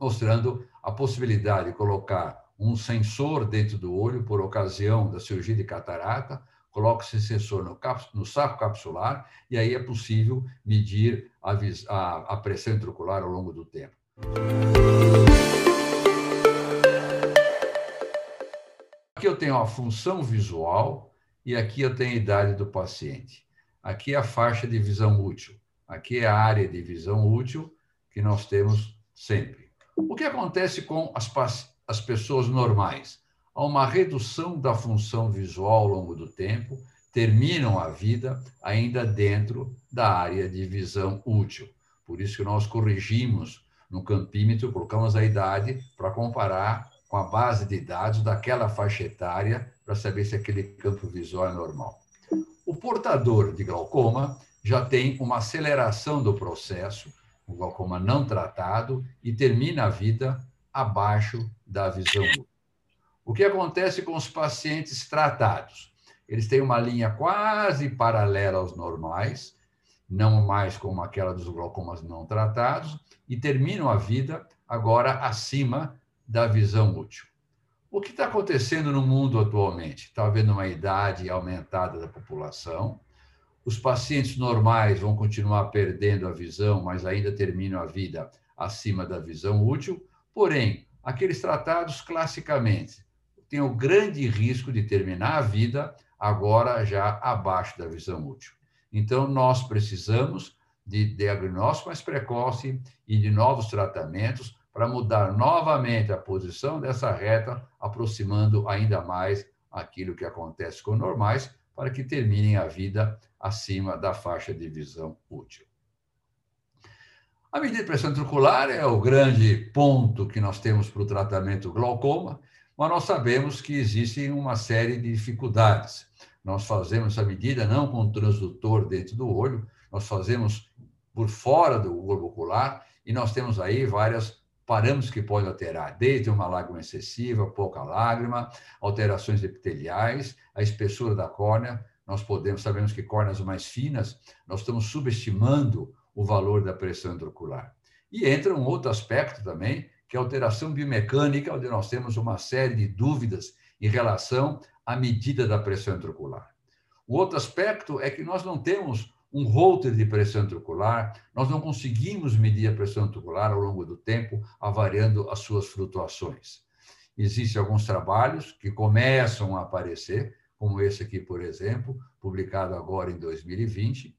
mostrando a possibilidade de colocar um sensor dentro do olho por ocasião da cirurgia de catarata, coloca esse sensor no, no, saco capsular e aí é possível medir a, a, a pressão intraocular ao longo do tempo. Aqui eu tenho a função visual e aqui eu tenho a idade do paciente. Aqui é a faixa de visão útil. Aqui é a área de visão útil que nós temos sempre. O que acontece com as, as pessoas normais? Há uma redução da função visual ao longo do tempo, terminam a vida ainda dentro da área de visão útil. Por isso que nós corrigimos no campímetro, colocamos a idade para comparar com a base de dados daquela faixa etária para saber se aquele campo visual é normal. O portador de glaucoma já tem uma aceleração do processo, o glaucoma não tratado, e termina a vida abaixo da visão útil. O que acontece com os pacientes tratados? Eles têm uma linha quase paralela aos normais, não mais como aquela dos glaucomas não tratados, e terminam a vida agora acima da visão útil. O que está acontecendo no mundo atualmente? Está havendo uma idade aumentada da população, os pacientes normais vão continuar perdendo a visão, mas ainda terminam a vida acima da visão útil, porém, aqueles tratados classicamente têm o grande risco de terminar a vida agora já abaixo da visão útil. Então, nós precisamos de diagnóstico mais precoce e de novos tratamentos para mudar novamente a posição dessa reta, aproximando ainda mais aquilo que acontece com normais, para que terminem a vida acima da faixa de visão útil. A medida de pressão intraocular é o grande ponto que nós temos para o tratamento glaucoma, mas nós sabemos que existem uma série de dificuldades. Nós fazemos essa medida não com transdutor dentro do olho, nós fazemos por fora do globo ocular e nós temos aí várias parâmetros que podem alterar, desde uma lágrima excessiva, pouca lágrima, alterações epiteliais, a espessura da córnea. Nós podemos, sabemos que córneas mais finas, nós estamos subestimando o valor da pressão intraocular. E entra um outro aspecto também, que é a alteração biomecânica, onde nós temos uma série de dúvidas em relação à medida da pressão intraocular. O outro aspecto é que nós não temos um holter de pressão intraocular, nós não conseguimos medir a pressão intraocular ao longo do tempo, avariando as suas flutuações. Existem alguns trabalhos que começam a aparecer, como esse aqui, por exemplo, publicado agora em 2020,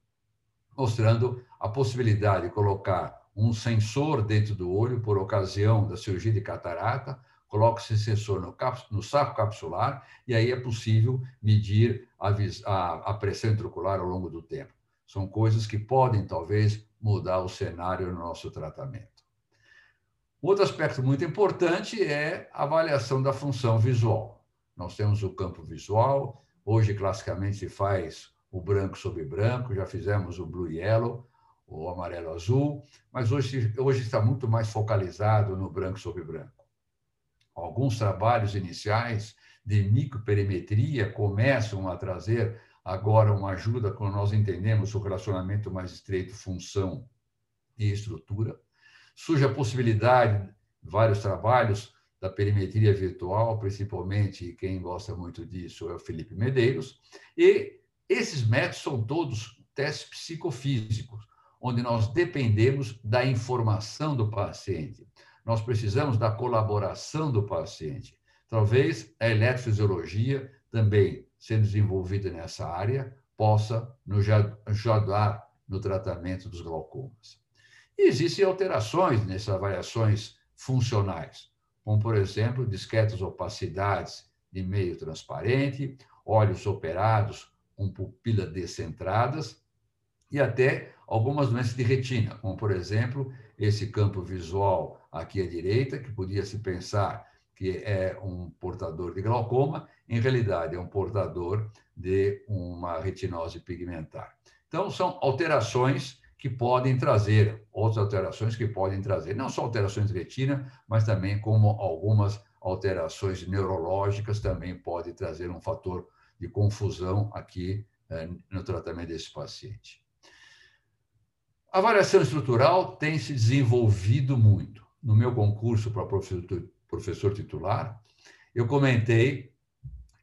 mostrando a possibilidade de colocar um sensor dentro do olho por ocasião da cirurgia de catarata, coloca esse sensor no, no saco capsular e aí é possível medir a, a, a pressão intraocular ao longo do tempo. São coisas que podem, talvez, mudar o cenário no nosso tratamento. Outro aspecto muito importante é a avaliação da função visual. Nós temos o campo visual, hoje classicamente se faz o branco sobre branco, já fizemos o blue yellow, o amarelo azul, mas hoje, hoje está muito mais focalizado no branco sobre branco. Alguns trabalhos iniciais de microperimetria começam a trazer agora uma ajuda quando nós entendemos o relacionamento mais estreito função e estrutura. Surge a possibilidade, vários trabalhos da perimetria virtual, principalmente quem gosta muito disso é o Felipe Medeiros, e esses métodos são todos testes psicofísicos, onde nós dependemos da informação do paciente. Nós precisamos da colaboração do paciente. Talvez a eletrofisiologia também sendo desenvolvida nessa área possa nos ajudar no tratamento dos glaucomas. E existem alterações nessas variações funcionais, como, por exemplo, discretas opacidades de meio transparente, olhos operados com pupilas descentradas e até algumas doenças de retina, como, por exemplo, esse campo visual aqui à direita, que podia se pensar que é um portador de glaucoma, em realidade é um portador de uma retinose pigmentar. Então, são alterações que podem trazer, outras alterações que podem trazer, não só alterações de retina, mas também como algumas alterações neurológicas também podem trazer um fator de confusão aqui eh, no tratamento desse paciente. A variação estrutural tem se desenvolvido muito. no meu concurso para professor, professor titular, eu comentei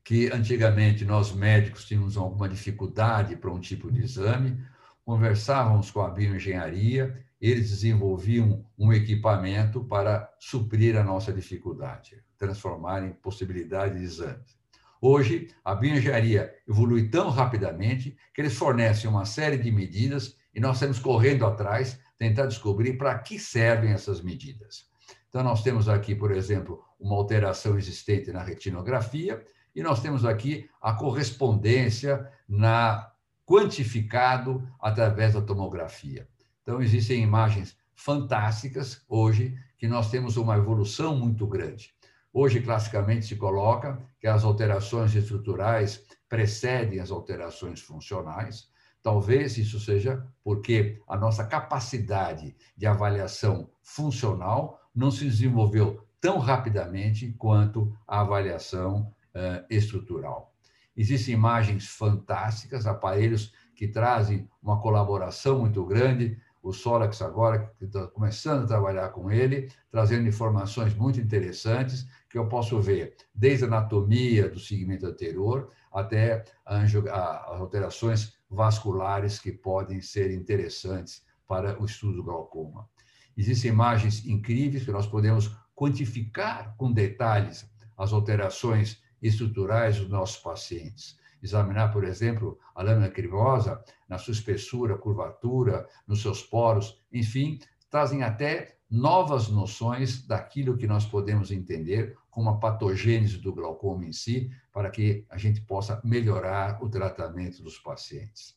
que antigamente nós médicos tínhamos alguma dificuldade para um tipo de exame, conversávamos com a bioengenharia, eles desenvolviam um equipamento para suprir a nossa dificuldade, transformar em possibilidade de exames. Hoje, a bioengenharia evolui tão rapidamente que eles fornecem uma série de medidas e nós estamos correndo atrás, tentar descobrir para que servem essas medidas. Então, nós temos aqui, por exemplo, uma alteração existente na retinografia e nós temos aqui a correspondência na quantificado através da tomografia. Então, existem imagens fantásticas hoje que nós temos uma evolução muito grande. Hoje, classicamente, se coloca que as alterações estruturais precedem as alterações funcionais. Talvez isso seja porque a nossa capacidade de avaliação funcional não se desenvolveu tão rapidamente quanto a avaliação uh, estrutural. Existem imagens fantásticas, aparelhos que trazem uma colaboração muito grande o Solax agora, que está começando a trabalhar com ele, trazendo informações muito interessantes que eu posso ver desde a anatomia do segmento anterior até as alterações vasculares que podem ser interessantes para o estudo do glaucoma. Existem imagens incríveis que nós podemos quantificar com detalhes as alterações estruturais dos nossos pacientes examinar, por exemplo, a lâmina crivosa na sua espessura, curvatura, nos seus poros, enfim, trazem até novas noções daquilo que nós podemos entender como a patogênese do glaucoma em si, para que a gente possa melhorar o tratamento dos pacientes.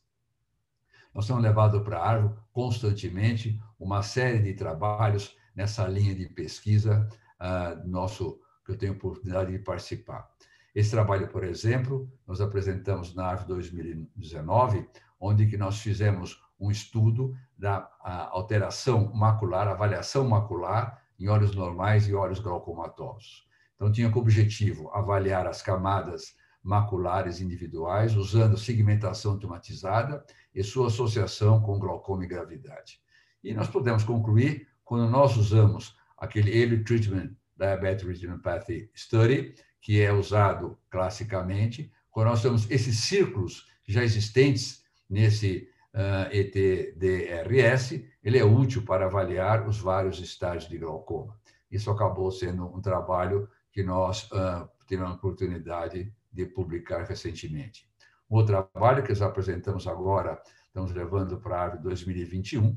Nós temos levado para a árvore constantemente uma série de trabalhos nessa linha de pesquisa uh, nosso que eu tenho oportunidade de participar. Esse trabalho, por exemplo, nós apresentamos na ARV 2019, onde que nós fizemos um estudo da alteração macular, avaliação macular em olhos normais e olhos glaucomatosos. Então, tinha como objetivo avaliar as camadas maculares individuais usando segmentação automatizada e sua associação com glaucoma e gravidade. E nós podemos concluir, quando nós usamos aquele Early Treatment Diabetic Retinopathy Study, que é usado classicamente, quando nós temos esses círculos já existentes nesse uh, ah, ETDRS, ele é útil para avaliar os vários estágios de glaucoma. Isso acabou sendo um trabalho que nós uh, tivemos a oportunidade de publicar recentemente. Outro trabalho que nós apresentamos agora, estamos levando para a árvore 2021,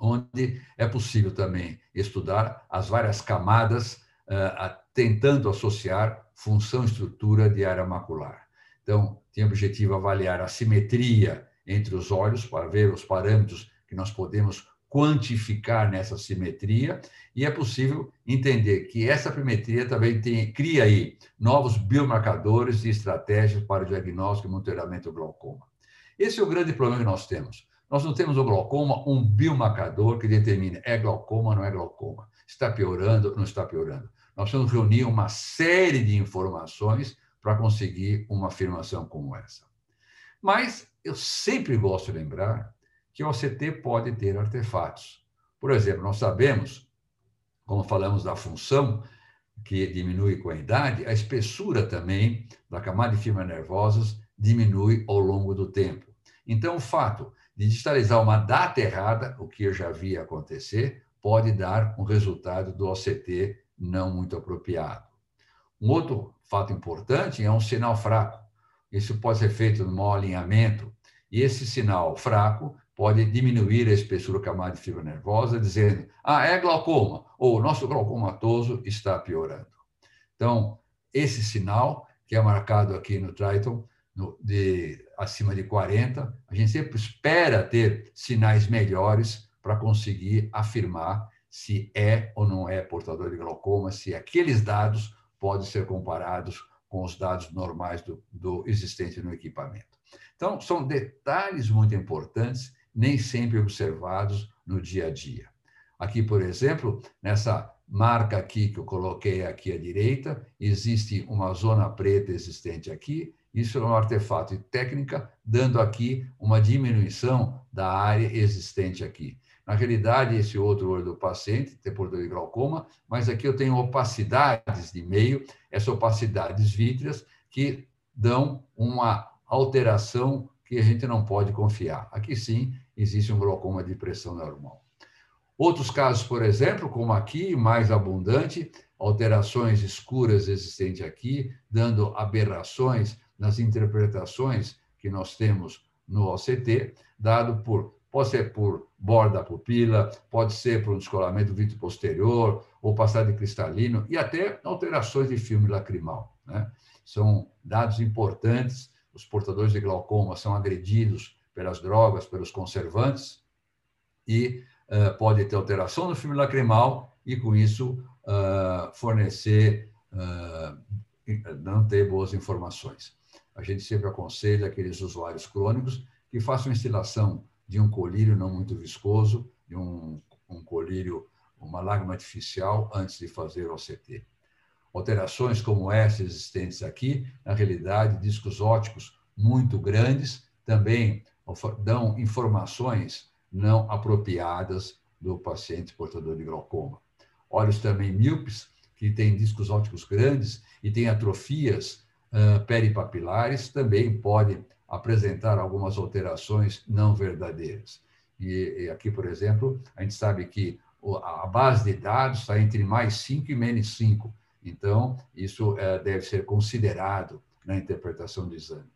onde é possível também estudar as várias camadas uh, tentando associar função e estrutura de área macular. Então, tem o objetivo avaliar a simetria entre os olhos para ver os parâmetros que nós podemos quantificar nessa simetria e é possível entender que essa simetria também tem, cria aí novos biomarcadores e estratégias para o diagnóstico e monitoramento do glaucoma. Esse é o grande problema que nós temos. Nós não temos o glaucoma um biomarcador que determine é glaucoma ou não é glaucoma. Está piorando ou não está piorando nós que reunir uma série de informações para conseguir uma afirmação como essa. Mas eu sempre gosto de lembrar que o OCT pode ter artefatos. Por exemplo, nós sabemos, como falamos da função, que diminui com a idade, a espessura também da camada de fibras nervosas diminui ao longo do tempo. Então, o fato de digitalizar uma data errada, o que eu já vi acontecer, pode dar um resultado do OCT não muito apropriado. Um outro fato importante é um sinal fraco. Isso pode ser feito no mau alinhamento, e esse sinal fraco pode diminuir a espessura camada de fibra nervosa, dizendo, ah, é glaucoma, ou nosso glaucomatoso está piorando. Então, esse sinal, que é marcado aqui no Triton, no, de acima de 40, a gente sempre espera ter sinais melhores para conseguir afirmar se é ou não é portador de glaucoma, se aqueles dados podem ser comparados com os dados normais do, do existente no equipamento. Então, são detalhes muito importantes, nem sempre observados no dia a dia. Aqui, por exemplo, nessa marca aqui que eu coloquei aqui à direita, existe uma zona preta existente aqui. Isso é um artefato de técnica, dando aqui uma diminuição da área existente aqui. Na realidade, esse outro olho do paciente tem portador de glaucoma, mas aqui eu tenho opacidades de meio, essas opacidades vítreas que dão uma alteração que a gente não pode confiar. Aqui sim existe um glaucoma de pressão normal. Outros casos, por exemplo, como aqui, mais abundante, alterações escuras existentes aqui, dando aberrações nas interpretações que nós temos no OCT, dado por pode ser por borda da pupila, pode ser por um descolamento vítreo posterior, ou passado de cristalino, e até alterações de filme lacrimal. Né? São dados importantes. Os portadores de glaucoma são agredidos pelas drogas, pelos conservantes, e uh, pode ter alteração no filme lacrimal, e com isso uh, fornecer, uh, não ter boas informações. A gente sempre aconselha aqueles usuários crônicos que façam instalação de um colírio não muito viscoso, de um, um colírio, uma lágrima artificial, antes de fazer o OCT. Alterações como essas existentes aqui, na realidade, discos óticos muito grandes, também dão informações não apropriadas do paciente portador de glaucoma. Olhos também míopes, que têm discos óticos grandes e têm atrofias uh, peripapilares, também podem apresentar algumas alterações não verdadeiras. E, e, aqui, por exemplo, a gente sabe que a base de dados está entre mais 5 e menos 5. Então, isso é, deve ser considerado na interpretação do exame.